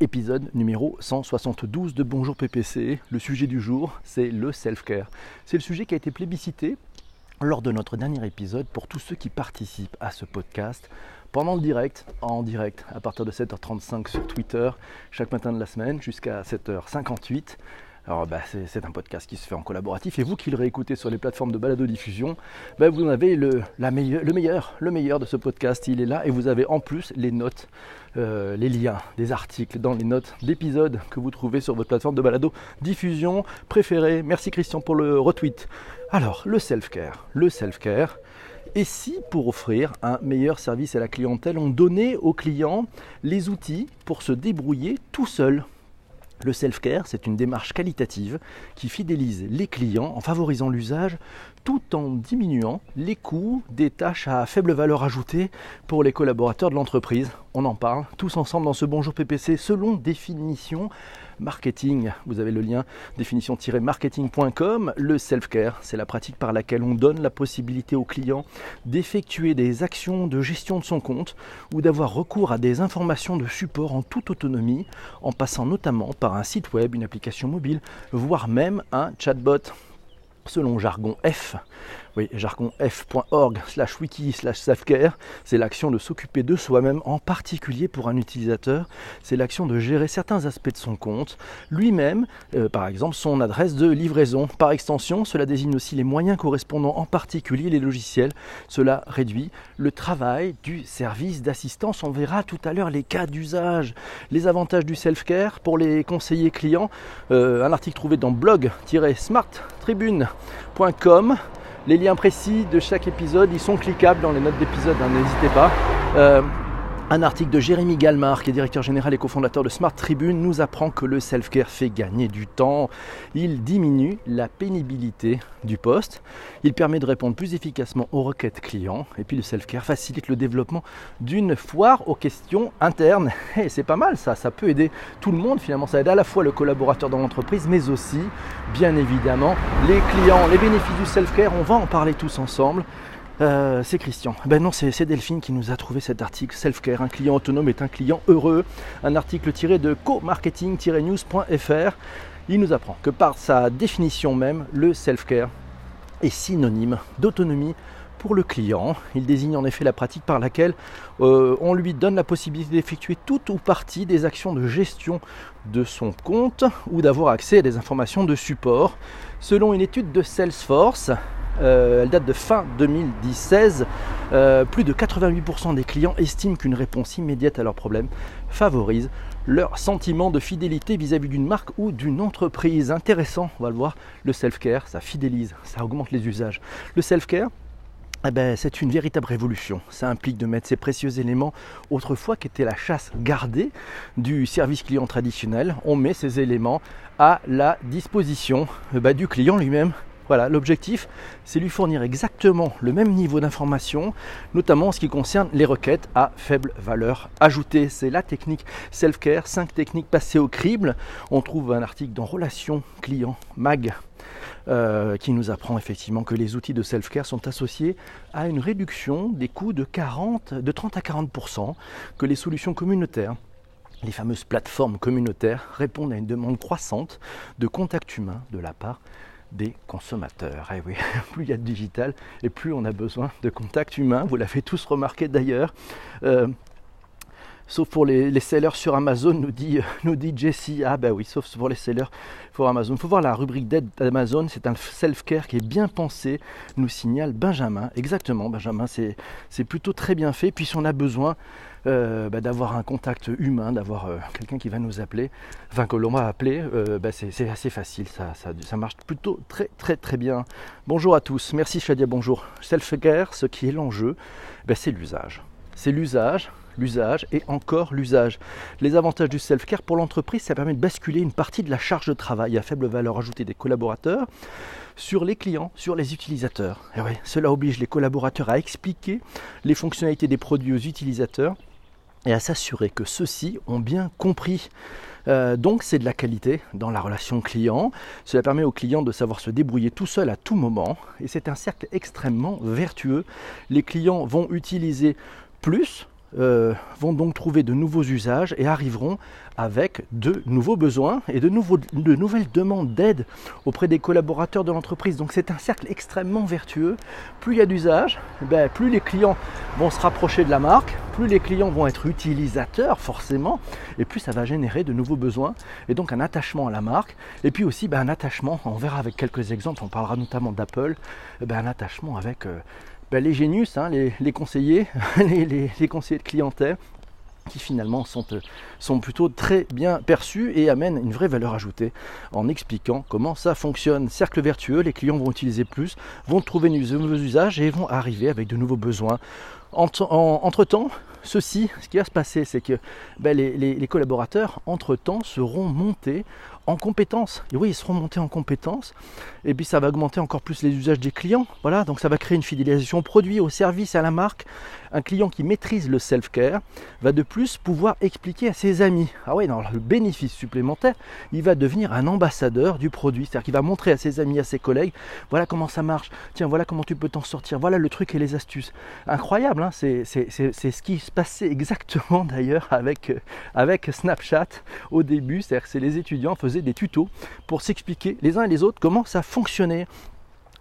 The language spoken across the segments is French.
épisode numéro 172 de Bonjour PPC. Le sujet du jour, c'est le self-care. C'est le sujet qui a été plébiscité lors de notre dernier épisode pour tous ceux qui participent à ce podcast pendant le direct, en direct à partir de 7h35 sur Twitter, chaque matin de la semaine jusqu'à 7h58. Alors bah, c'est un podcast qui se fait en collaboratif et vous qui le réécoutez sur les plateformes de balado-diffusion, bah, vous avez le, le, meilleur, le meilleur de ce podcast, il est là et vous avez en plus les notes, euh, les liens des articles dans les notes d'épisodes que vous trouvez sur votre plateforme de balado-diffusion préférée. Merci Christian pour le retweet. Alors le self-care, le self-care. Et si pour offrir un meilleur service à la clientèle, on donnait aux clients les outils pour se débrouiller tout seul? Le self-care, c'est une démarche qualitative qui fidélise les clients en favorisant l'usage tout en diminuant les coûts des tâches à faible valeur ajoutée pour les collaborateurs de l'entreprise. On en parle tous ensemble dans ce Bonjour PPC selon définition marketing. Vous avez le lien définition-marketing.com. Le self-care, c'est la pratique par laquelle on donne la possibilité au client d'effectuer des actions de gestion de son compte ou d'avoir recours à des informations de support en toute autonomie en passant notamment par un site web, une application mobile, voire même un chatbot selon jargon F. Oui, jargonf.org slash wiki slash selfcare, c'est l'action de s'occuper de soi-même, en particulier pour un utilisateur, c'est l'action de gérer certains aspects de son compte, lui-même, euh, par exemple son adresse de livraison. Par extension, cela désigne aussi les moyens correspondant, en particulier les logiciels. Cela réduit le travail du service d'assistance. On verra tout à l'heure les cas d'usage, les avantages du self-care pour les conseillers clients. Euh, un article trouvé dans blog-smarttribune.com les liens précis de chaque épisode, ils sont cliquables dans les notes d'épisode, hein, n'hésitez pas. Un article de Jérémy Galmar, qui est directeur général et cofondateur de Smart Tribune, nous apprend que le self-care fait gagner du temps. Il diminue la pénibilité du poste. Il permet de répondre plus efficacement aux requêtes clients. Et puis le self-care facilite le développement d'une foire aux questions internes. Et c'est pas mal ça, ça peut aider tout le monde finalement. Ça aide à la fois le collaborateur dans l'entreprise, mais aussi, bien évidemment, les clients. Les bénéfices du self-care, on va en parler tous ensemble. Euh, c'est Christian. Ben non, c'est Delphine qui nous a trouvé cet article. Self-care, un client autonome est un client heureux. Un article tiré de co-marketing-news.fr. Il nous apprend que par sa définition même, le self-care est synonyme d'autonomie pour le client. Il désigne en effet la pratique par laquelle euh, on lui donne la possibilité d'effectuer toute ou partie des actions de gestion de son compte ou d'avoir accès à des informations de support. Selon une étude de Salesforce, euh, elle date de fin 2016. Euh, plus de 88% des clients estiment qu'une réponse immédiate à leurs problèmes favorise leur sentiment de fidélité vis-à-vis d'une marque ou d'une entreprise. Intéressant, on va le voir, le self-care, ça fidélise, ça augmente les usages. Le self-care, eh ben, c'est une véritable révolution. Ça implique de mettre ces précieux éléments, autrefois qui était la chasse gardée du service client traditionnel, on met ces éléments à la disposition eh ben, du client lui-même voilà, l'objectif, c'est lui fournir exactement le même niveau d'information, notamment en ce qui concerne les requêtes à faible valeur ajoutée. C'est la technique self-care, 5 techniques passées au crible. On trouve un article dans Relations Client Mag. Euh, qui nous apprend effectivement que les outils de self-care sont associés à une réduction des coûts de, 40, de 30 à 40%, que les solutions communautaires les fameuses plateformes communautaires répondent à une demande croissante de contact humain de la part des consommateurs. Eh oui, plus il y a de digital et plus on a besoin de contact humain. Vous l'avez tous remarqué d'ailleurs. Euh, sauf pour les, sellers sur Amazon, nous dit, nous dit Jessie. Ah bah oui, sauf pour les sellers pour Amazon. Il faut voir la rubrique d'aide d'Amazon, c'est un self-care qui est bien pensé, nous signale Benjamin. Exactement, Benjamin, c'est plutôt très bien fait. Puis on a besoin bah, d'avoir un contact humain, d'avoir euh, quelqu'un qui va nous appeler, enfin que l'on va appeler, euh, bah, c'est assez facile, ça, marche plutôt très très très bien. Bonjour à tous, merci Shadia, bonjour. Self-care, ce qui est l'enjeu, bah, c'est l'usage. C'est l'usage, l'usage et encore l'usage. Les avantages du self-care pour l'entreprise, ça permet de basculer une partie de la charge de travail à faible valeur ajoutée des collaborateurs sur les clients, sur les utilisateurs. Et cela oblige les collaborateurs à expliquer les fonctionnalités des produits aux utilisateurs et à s'assurer que ceux-ci ont bien compris. Euh, donc c'est de la qualité dans la relation client. Cela permet au client de savoir se débrouiller tout seul à tout moment. Et c'est un cercle extrêmement vertueux. Les clients vont utiliser plus euh, vont donc trouver de nouveaux usages et arriveront avec de nouveaux besoins et de, nouveaux, nouvelles demandes d'aide auprès des collaborateurs de l'entreprise. Donc c'est un cercle extrêmement vertueux. Plus il y a d'usage, ben, plus les clients vont se rapprocher de la marque, plus les clients vont être utilisateurs forcément, et plus ça va générer de nouveaux besoins et donc un attachement à la marque. Et puis aussi ben, un attachement, on verra avec quelques exemples, on parlera notamment d'Apple, ben, un attachement avec euh, ben, les génius, hein, les, conseillers, les, conseillers de clientèle, qui finalement sont, euh, sont, plutôt très bien perçus et amènent une vraie valeur ajoutée en expliquant comment ça fonctionne. Cercle vertueux, les clients vont utiliser plus, vont trouver de nouveaux usages et vont arriver avec de nouveaux besoins. Entre-temps, ceci, ce qui va se passer, c'est que ben, les, collaborateurs, entre-temps, seront montés en compétences. Et oui, ils seront montés en compétences. Et puis ça va augmenter encore plus les usages des clients. Voilà, donc ça va créer une fidélisation au produit, au service, à la marque. Un client qui maîtrise le self-care va de plus pouvoir expliquer à ses amis. Ah oui, dans le bénéfice supplémentaire, il va devenir un ambassadeur du produit. C'est-à-dire qu'il va montrer à ses amis, à ses collègues, voilà comment ça marche. Tiens, voilà comment tu peux t'en sortir. Voilà le truc et les astuces. Incroyable, hein c'est ce qui se passait exactement d'ailleurs avec, euh, avec Snapchat au début. C'est-à-dire que les étudiants faisaient des tutos pour s'expliquer les uns et les autres comment ça fonctionnait.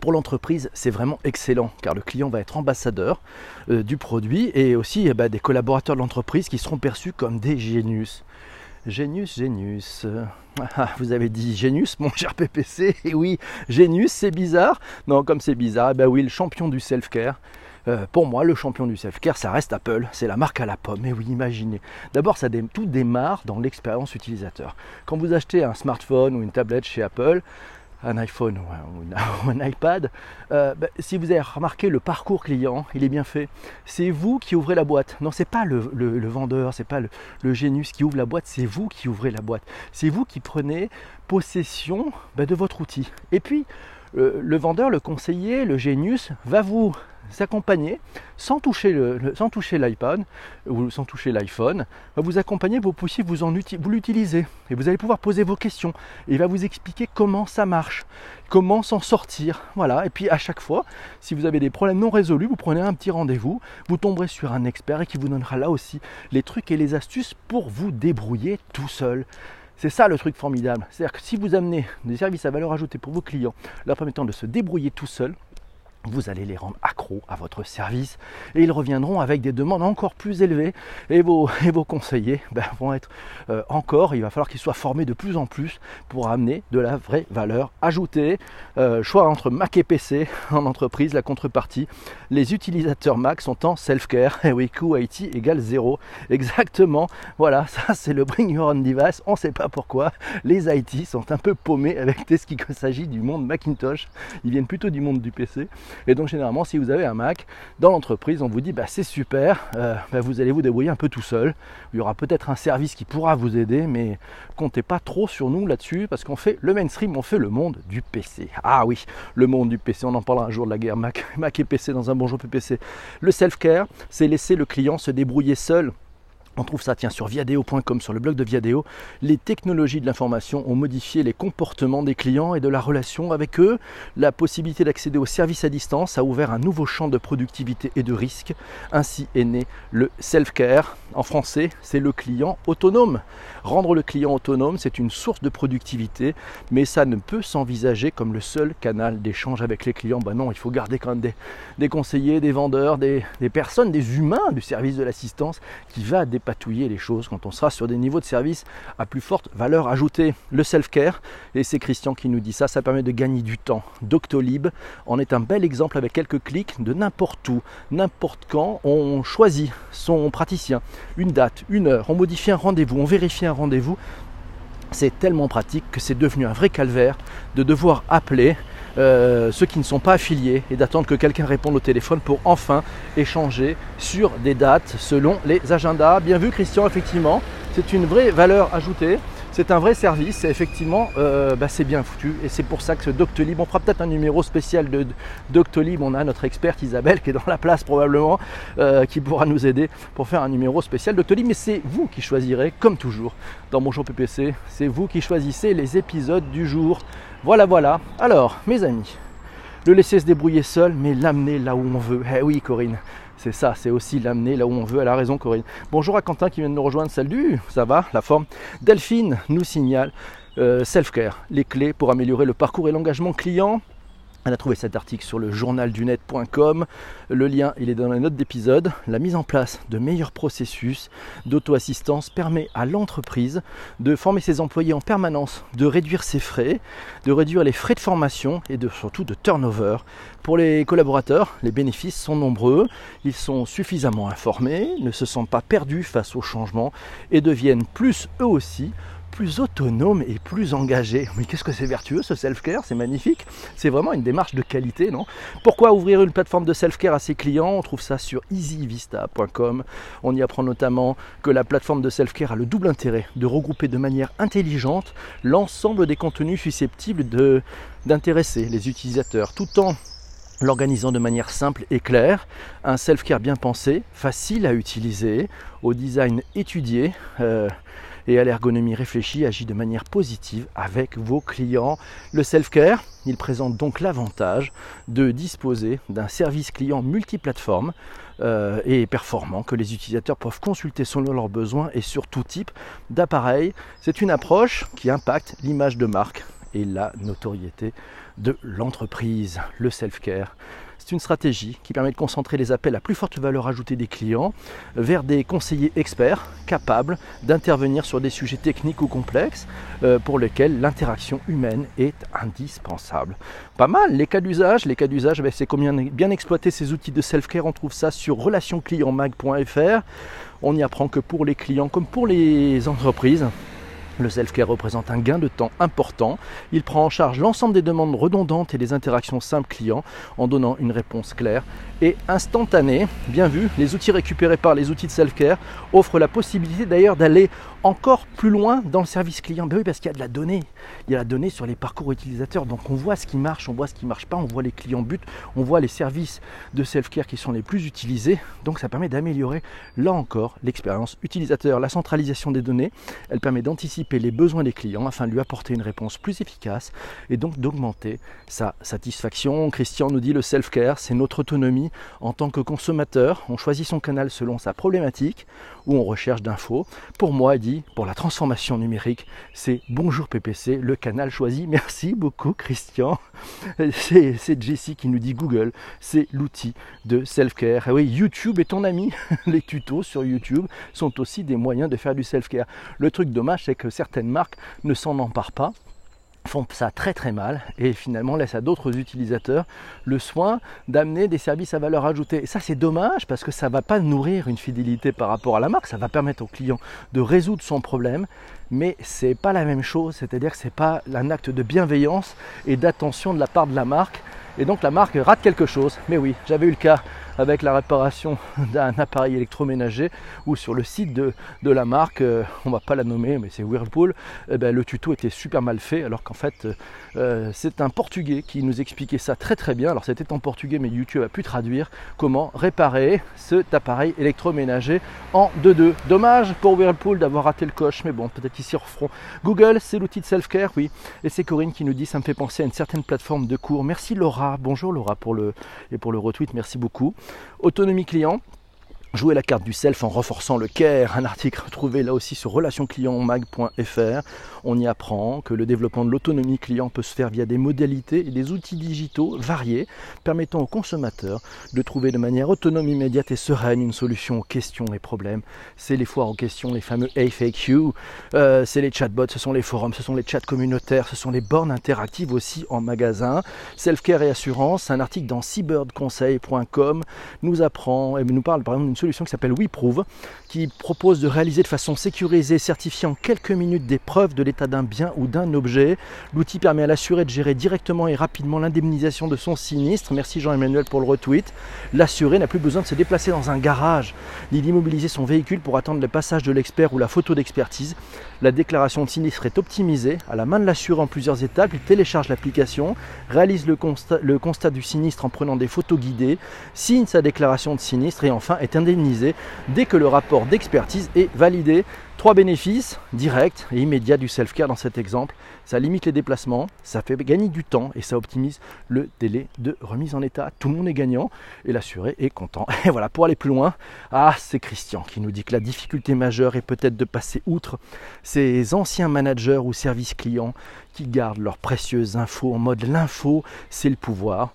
Pour l'entreprise, c'est vraiment excellent car le client va être ambassadeur euh, du produit et aussi eh ben, des collaborateurs de l'entreprise qui seront perçus comme des génius. Génius, génius. Ah, vous avez dit génius, mon cher PPC. Et oui, génius, c'est bizarre. Non, comme c'est bizarre, eh ben oui, le champion du self-care. Euh, pour moi, le champion du self-care, ça reste Apple. C'est la marque à la pomme. Mais oui, imaginez. D'abord, ça tout démarre dans l'expérience utilisateur. Quand vous achetez un smartphone ou une tablette chez Apple, un iPhone ou un, iPad, euh, ben, si vous avez remarqué le parcours client, il est bien fait. C'est vous qui ouvrez la boîte. Non, c'est pas le, le, le vendeur, c'est pas le, génius qui ouvre la boîte, c'est vous qui ouvrez la boîte. C'est vous qui prenez possession ben, de votre outil. Et puis, le vendeur, le conseiller, le génius va vous s'accompagner sans toucher le, sans toucher l'iPad ou sans toucher l'iPhone, va vous accompagner, vous puissiez vous, en vous l'utiliser et vous allez pouvoir poser vos questions et il va vous expliquer comment ça marche, comment s'en sortir, voilà. Et puis à chaque fois, si vous avez des problèmes non résolus, vous prenez un petit rendez-vous, vous tomberez sur un expert et qui vous donnera là aussi les trucs et les astuces pour vous débrouiller tout seul. C'est ça le truc formidable. C'est-à-dire que si vous amenez des services à valeur ajoutée pour vos clients, leur permettant de se débrouiller tout seul, vous allez les rendre accros à votre service et ils reviendront avec des demandes encore plus élevées et vos, conseillers ben, vont être euh, encore, il va falloir qu'ils soient formés de plus en plus pour amener de la vraie valeur ajoutée. Euh, choix entre Mac et PC en entreprise, la contrepartie, les utilisateurs Mac sont en self-care, et oui, QIT égale 0, exactement, voilà, ça c'est le Bring Your Own Device, on ne sait pas pourquoi, les IT sont un peu paumés avec ce qu'il s'agit du monde Macintosh, ils viennent plutôt du monde du PC. Et donc généralement, si vous avez un Mac dans l'entreprise, on vous dit bah, c'est super, euh, bah, vous allez vous débrouiller un peu tout seul. Il y aura peut-être un service qui pourra vous aider, mais comptez pas trop sur nous là-dessus parce qu'on fait le mainstream, on fait le monde du PC. Ah oui, le monde du PC, on en parlera un jour de la guerre Mac, Mac et PC dans un bonjour PPC. Le self-care, c'est laisser le client se débrouiller seul on trouve ça tiens, sur viadeo.com, sur le blog de Viadeo. Les technologies de l'information ont modifié les comportements des clients et de la relation avec eux. La possibilité d'accéder aux services à distance a ouvert un nouveau champ de productivité et de risque. Ainsi est né le self-care. En français, c'est le client autonome. Rendre le client autonome, c'est une source de productivité, mais ça ne peut s'envisager comme le seul canal d'échange avec les clients. Ben non, il faut garder quand même des, conseillers, des vendeurs, des, personnes, des humains du service de l'assistance qui va dépatouiller les choses quand on sera sur des niveaux de service à plus forte valeur ajoutée. Le self-care, et c'est Christian qui nous dit ça, ça permet de gagner du temps. Doctolib en est un bel exemple avec quelques clics de n'importe où, n'importe quand. On choisit son praticien, une date, une heure, on modifie un rendez-vous, on vérifie un rendez-vous, c'est tellement pratique que c'est devenu un vrai calvaire de devoir appeler euh, ceux qui ne sont pas affiliés et d'attendre que quelqu'un réponde au téléphone pour enfin échanger sur des dates selon les agendas. Bien vu Christian, effectivement, c'est une vraie valeur ajoutée. C'est un vrai service et effectivement, euh, bah, c'est bien foutu. Et c'est pour ça que ce Doctolib, on fera peut-être un numéro spécial de Doctolib. On a notre experte Isabelle qui est dans la place probablement, euh, qui pourra nous aider pour faire un numéro spécial Doctolib. Mais c'est vous qui choisirez, comme toujours, dans mon jour PPC, c'est vous qui choisissez les épisodes du jour. Voilà, voilà. Alors, mes amis, le laisser se débrouiller seul, mais l'amener là où on veut. Eh oui, Corinne, C'est ça, c'est aussi l'amener là où on veut. Elle a raison, Corinne. Bonjour à Quentin qui vient de nous rejoindre. Salut, ça va, la forme? Delphine nous signale euh, self-care, les clés pour améliorer le parcours et l'engagement client. Elle a trouvé cet article sur le journaldunet.com. Le lien, il est dans les notes d'épisode. La mise en place de meilleurs processus d'auto-assistance permet à l'entreprise de former ses employés en permanence, de réduire ses frais, de réduire les frais de formation et de, surtout de turnover. Pour les collaborateurs, les bénéfices sont nombreux. Ils sont suffisamment informés, ne se sentent pas perdus face au changement et deviennent plus eux aussi plus autonome et plus engagé. Mais qu'est-ce que c'est vertueux ce self-care, c'est magnifique. C'est vraiment une démarche de qualité, non? Pourquoi ouvrir une plateforme de self-care à ses clients? On trouve ça sur easyvista.com. On y apprend notamment que la plateforme de self-care a le double intérêt de regrouper de manière intelligente l'ensemble des contenus susceptibles d'intéresser les utilisateurs tout en l'organisant de manière simple et claire, un self-care bien pensé, facile à utiliser, au design étudié. Euh, et à l'ergonomie réfléchie agit de manière positive avec vos clients. Le self-care, il présente donc l'avantage de disposer d'un service client multiplateforme euh, et performant que les utilisateurs peuvent consulter selon leurs besoins et sur tout type d'appareil. C'est une approche qui impacte l'image de marque et la notoriété de l'entreprise, le self-care. C'est une stratégie qui permet de concentrer les appels à plus forte valeur ajoutée des clients vers des conseillers experts capables d'intervenir sur des sujets techniques ou complexes euh, pour lesquels l'interaction humaine est indispensable. Pas mal, les cas d'usage, les cas d'usage, ben, c'est combien bien exploiter ces outils de self-care, on trouve ça sur relationclientmag.fr. On y apprend que pour les clients comme pour les entreprises, le self-care représente un gain de temps important. Il prend en charge l'ensemble des demandes redondantes et des interactions simples clients en donnant une réponse claire et instantanée. Bien vu, les outils récupérés par les outils de self-care offrent la possibilité d'ailleurs d'aller encore plus loin dans le service client. Ben oui, parce qu'il y a de la donnée. Il y a la donnée sur les parcours utilisateurs. Donc on voit ce qui marche, on voit ce qui ne marche pas, on voit les clients buts, on voit les services de self-care qui sont les plus utilisés. Donc ça permet d'améliorer là encore l'expérience utilisateur. La centralisation des données, elle permet d'anticiper les besoins des clients afin de lui apporter une réponse plus efficace et donc d'augmenter sa satisfaction. Christian nous dit le self-care, c'est notre autonomie en tant que consommateur. On choisit son canal selon sa problématique ou on recherche d'infos. Pour moi, il dit pour la transformation numérique, c'est Bonjour PPC, le canal choisi. Merci beaucoup Christian. C'est Jessie qui nous dit Google, c'est l'outil de self-care. Ah oui, YouTube est ton ami. Les tutos sur YouTube sont aussi des moyens de faire du self-care. Le truc dommage, c'est que certaines marques ne s'en emparent pas font ça très très mal et finalement laissent à d'autres utilisateurs le soin d'amener des services à valeur ajoutée. Et ça c'est dommage parce que ça ne va pas nourrir une fidélité par rapport à la marque, ça va permettre au client de résoudre son problème, mais c'est pas la même chose, c'est-à-dire que c'est pas un acte de bienveillance et d'attention de la part de la marque. Et donc la marque rate quelque chose. Mais oui, j'avais eu le cas avec la réparation d'un appareil électroménager ou sur le site de, la marque, euh, on va pas la nommer, mais c'est Whirlpool, eh ben, le tuto était super mal fait alors qu'en fait euh, c'est un portugais qui nous expliquait ça très très bien. Alors c'était en portugais mais YouTube a pu traduire comment réparer cet appareil électroménager en 2-2. Dommage pour Whirlpool d'avoir raté le coche, mais bon, peut-être qu'ils s'y referont. Google, c'est l'outil de self-care, oui. Et c'est Corinne qui nous dit ça me fait penser à une certaine plateforme de cours. Merci Laura. Bonjour Laura pour le, et pour le retweet, merci beaucoup. Autonomie client, Jouer la carte du self en renforçant le care, un article retrouvé là aussi sur relationclientmag.fr. On y apprend que le développement de l'autonomie client peut se faire via des modalités et des outils digitaux variés permettant aux consommateurs de trouver de manière autonome, immédiate et sereine une solution aux questions et problèmes. C'est les foires aux questions, les fameux FAQ, euh, c'est les chatbots, ce sont les forums, ce sont les chats communautaires, ce sont les bornes interactives aussi en magasin. Self-care et assurance, un article dans cybirdconseil.com nous apprend et nous parle par exemple d'une solution qui s'appelle WeProve, qui propose de réaliser de façon sécurisée certifiée en quelques minutes des preuves de l'état d'un bien ou d'un objet. L'outil permet à l'assuré de gérer directement et rapidement l'indemnisation de son sinistre. Merci Jean-Emmanuel pour le retweet. L'assuré n'a plus besoin de se déplacer dans un garage, ni d'immobiliser son véhicule pour attendre le passage de l'expert ou la photo d'expertise. La déclaration de sinistre est optimisée à la main de l'assuré en plusieurs étapes. Il télécharge l'application, réalise le constat du sinistre en prenant des photos guidées, signe sa déclaration de sinistre et enfin est indemnisé dès que le rapport d'expertise est validé. Trois bénéfices directs et immédiats du self-care dans cet exemple. Ça limite les déplacements, ça fait gagner du temps et ça optimise le délai de remise en état. Tout le monde est gagnant et l'assuré est content. Et voilà, pour aller plus loin, ah, c'est Christian qui nous dit que la difficulté majeure est peut-être de passer outre ces anciens managers ou services clients qui gardent leurs précieuses infos en mode l'info, c'est le pouvoir.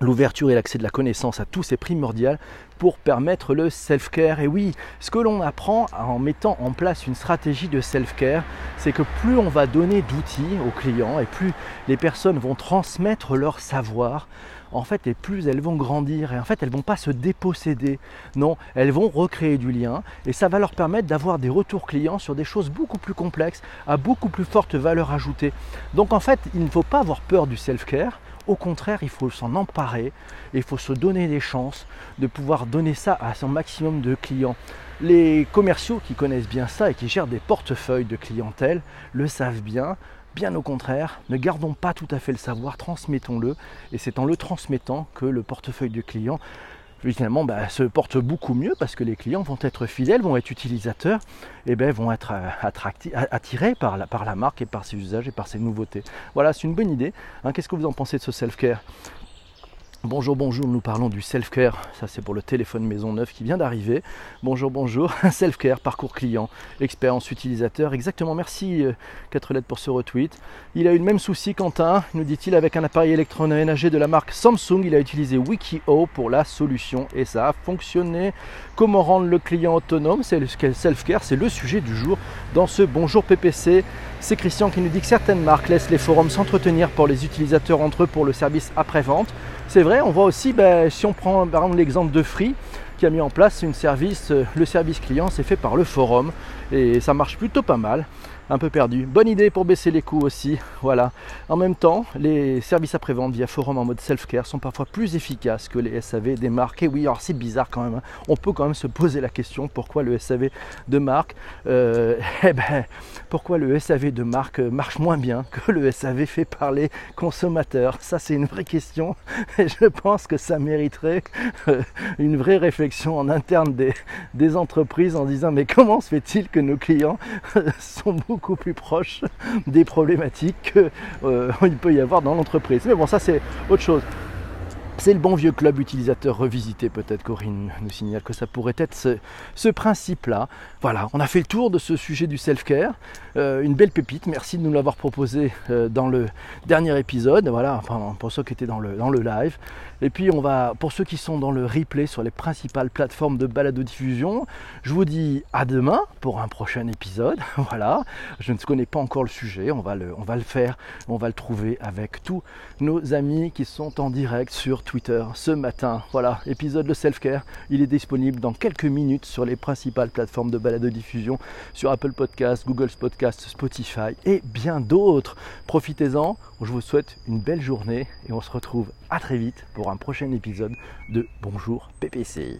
L'ouverture et l'accès de la connaissance à tous est primordial pour permettre le self-care. Et oui, ce que l'on apprend en mettant en place une stratégie de self-care, c'est que plus on va donner d'outils aux clients et plus les personnes vont transmettre leur savoir, en fait, et plus elles vont grandir. Et en fait, elles vont pas se déposséder. Non, elles vont recréer du lien et ça va leur permettre d'avoir des retours clients sur des choses beaucoup plus complexes, à beaucoup plus forte valeur ajoutée. Donc en fait, il ne faut pas avoir peur du self-care. Au contraire, il faut s'en emparer il faut se donner des chances de pouvoir donner ça à son maximum de clients. Les commerciaux qui connaissent bien ça et qui gèrent des portefeuilles de clientèle le savent bien. Bien au contraire, ne gardons pas tout à fait le savoir, transmettons-le. Et c'est en le transmettant que le portefeuille de clients finalement bah, se porte beaucoup mieux parce que les clients vont être fidèles, vont être utilisateurs et ben, vont être euh, attirés par la, marque et par ses usages et par ses nouveautés. Voilà, c'est une bonne idée. Hein. Qu'est-ce que vous en pensez de ce self-care? Bonjour, bonjour, nous parlons du self-care. Ça, c'est pour le téléphone maison neuf qui vient d'arriver. Bonjour, bonjour. Self-care, parcours client, expérience utilisateur. Exactement, merci 4 euh, lettres pour ce retweet. Il a eu le même souci, Quentin, nous dit-il, avec un appareil électroménager de la marque Samsung. Il a utilisé Wikio pour la solution et ça a fonctionné. Comment rendre le client autonome? C'est le self-care, c'est le sujet du jour dans ce Bonjour PPC. C'est Christian qui nous dit que certaines marques laissent les forums s'entretenir pour les utilisateurs entre eux pour le service après-vente. C'est vrai, on voit aussi, ben, si on prend par exemple l'exemple de Free, qui a mis en place euh, le service client, c'est fait par le forum. Et ça marche plutôt pas mal un peu perdu. Bonne idée pour baisser les coûts aussi. Voilà. En même temps, les services après-vente via forum en mode self-care sont parfois plus efficaces que les SAV des marques. Et oui, alors c'est bizarre quand même. Hein. On peut quand même se poser la question pourquoi le SAV de marque, euh, eh ben, pourquoi le SAV de marque marche moins bien que le SAV fait par les consommateurs? Ça, c'est une vraie question. Et je pense que ça mériterait euh, une vraie réflexion en interne des, des entreprises en disant mais comment se fait-il que nos clients sont beaucoup plus proche des problématiques qu'il euh, peut y avoir dans l'entreprise. Mais bon, ça c'est autre chose. C'est le bon vieux club utilisateur revisité, peut-être Corinne nous signale que ça pourrait être ce, principe-là. Voilà, on a fait le tour de ce sujet du self-care. Euh, une belle pépite, merci de nous l'avoir proposé euh, dans le dernier épisode. Voilà, enfin, pour ceux qui étaient dans le, dans le live. Et puis on va, pour ceux qui sont dans le replay sur les principales plateformes de balado-diffusion, je vous dis à demain pour un prochain épisode. Voilà, je ne connais pas encore le sujet, on va le, on va le faire, on va le trouver avec tous nos amis qui sont en direct sur Twitter ce matin. Voilà, épisode de self-care, il est disponible dans quelques minutes sur les principales plateformes de balado-diffusion, sur Apple Podcasts, Google Podcasts, Spotify et bien d'autres. Profitez-en, je vous souhaite une belle journée et on se retrouve à très vite pour un prochain épisode de Bonjour PPC.